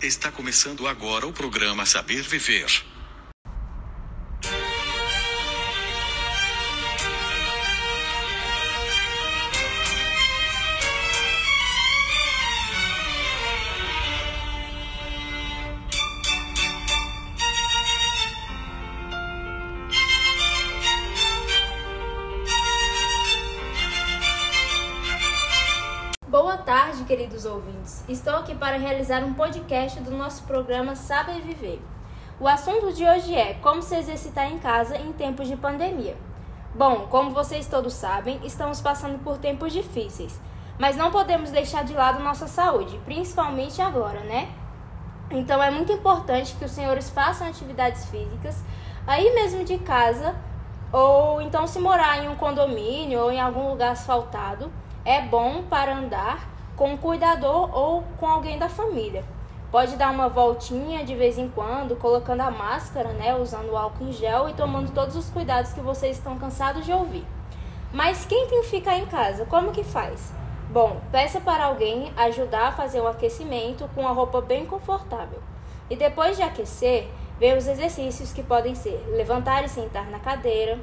Está começando agora o programa Saber Viver. Boa tarde, queridos ouvintes. Estou aqui para realizar um podcast do nosso programa Saber Viver. O assunto de hoje é como se exercitar em casa em tempos de pandemia. Bom, como vocês todos sabem, estamos passando por tempos difíceis, mas não podemos deixar de lado nossa saúde, principalmente agora, né? Então é muito importante que os senhores façam atividades físicas aí mesmo de casa, ou então se morar em um condomínio ou em algum lugar asfaltado é bom para andar com um cuidador ou com alguém da família. Pode dar uma voltinha de vez em quando, colocando a máscara, né, usando o álcool em gel e tomando todos os cuidados que vocês estão cansados de ouvir. Mas quem tem que ficar em casa, como que faz? Bom, peça para alguém ajudar a fazer o aquecimento com a roupa bem confortável. E depois de aquecer, ver os exercícios que podem ser levantar e sentar na cadeira,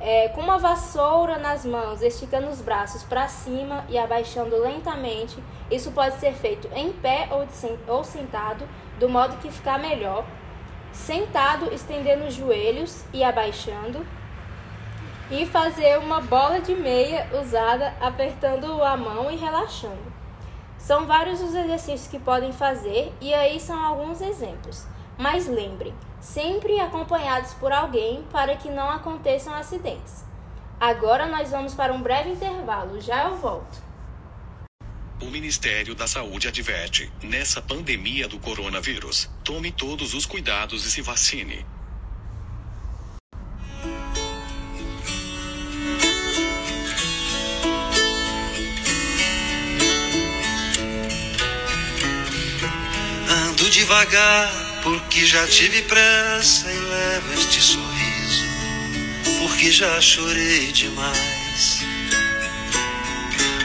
é, com uma vassoura nas mãos, esticando os braços para cima e abaixando lentamente. Isso pode ser feito em pé ou, ou sentado, do modo que ficar melhor. Sentado, estendendo os joelhos e abaixando. E fazer uma bola de meia usada, apertando a mão e relaxando. São vários os exercícios que podem fazer, e aí são alguns exemplos. Mas lembrem, sempre acompanhados por alguém para que não aconteçam acidentes. Agora nós vamos para um breve intervalo, já eu volto. O Ministério da Saúde adverte: nessa pandemia do coronavírus, tome todos os cuidados e se vacine. Ando devagar porque já tive pressa e levo este sorriso, porque já chorei demais.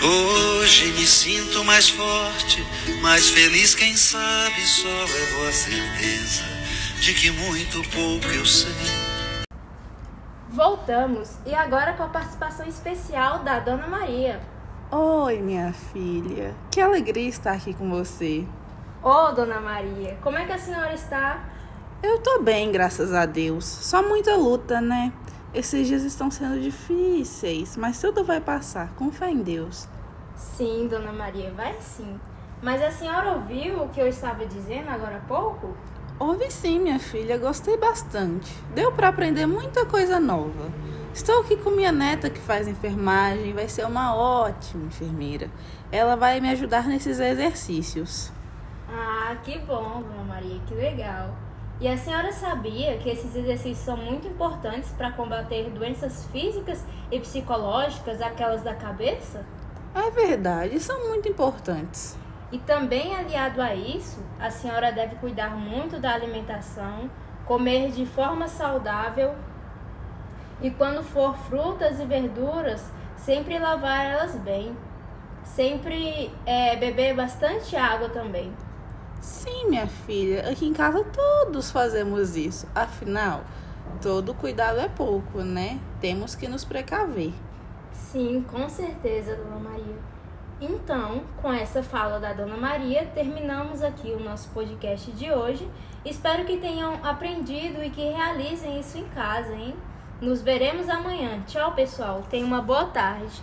Hoje me sinto mais forte, mais feliz, quem sabe só levo a certeza de que muito pouco eu sei. Voltamos e agora com a participação especial da Dona Maria. Oi, minha filha. Que alegria estar aqui com você. Ô, oh, Dona Maria, como é que a senhora está? Eu tô bem, graças a Deus. Só muita luta, né? Esses dias estão sendo difíceis, mas tudo vai passar. Com fé em Deus. Sim, Dona Maria, vai sim. Mas a senhora ouviu o que eu estava dizendo agora há pouco? Ouvi sim, minha filha. Gostei bastante. Deu para aprender muita coisa nova. Estou aqui com minha neta que faz enfermagem, vai ser uma ótima enfermeira. Ela vai me ajudar nesses exercícios. Ah, que bom, Dona Maria, que legal. E a senhora sabia que esses exercícios são muito importantes para combater doenças físicas e psicológicas, aquelas da cabeça? É verdade, são muito importantes. E também aliado a isso, a senhora deve cuidar muito da alimentação, comer de forma saudável e quando for frutas e verduras, sempre lavar elas bem. Sempre é, beber bastante água também. Sim, minha filha, aqui em casa todos fazemos isso. Afinal, todo cuidado é pouco, né? Temos que nos precaver. Sim, com certeza, Dona Maria. Então, com essa fala da Dona Maria, terminamos aqui o nosso podcast de hoje. Espero que tenham aprendido e que realizem isso em casa, hein? Nos veremos amanhã. Tchau, pessoal. Tenha uma boa tarde.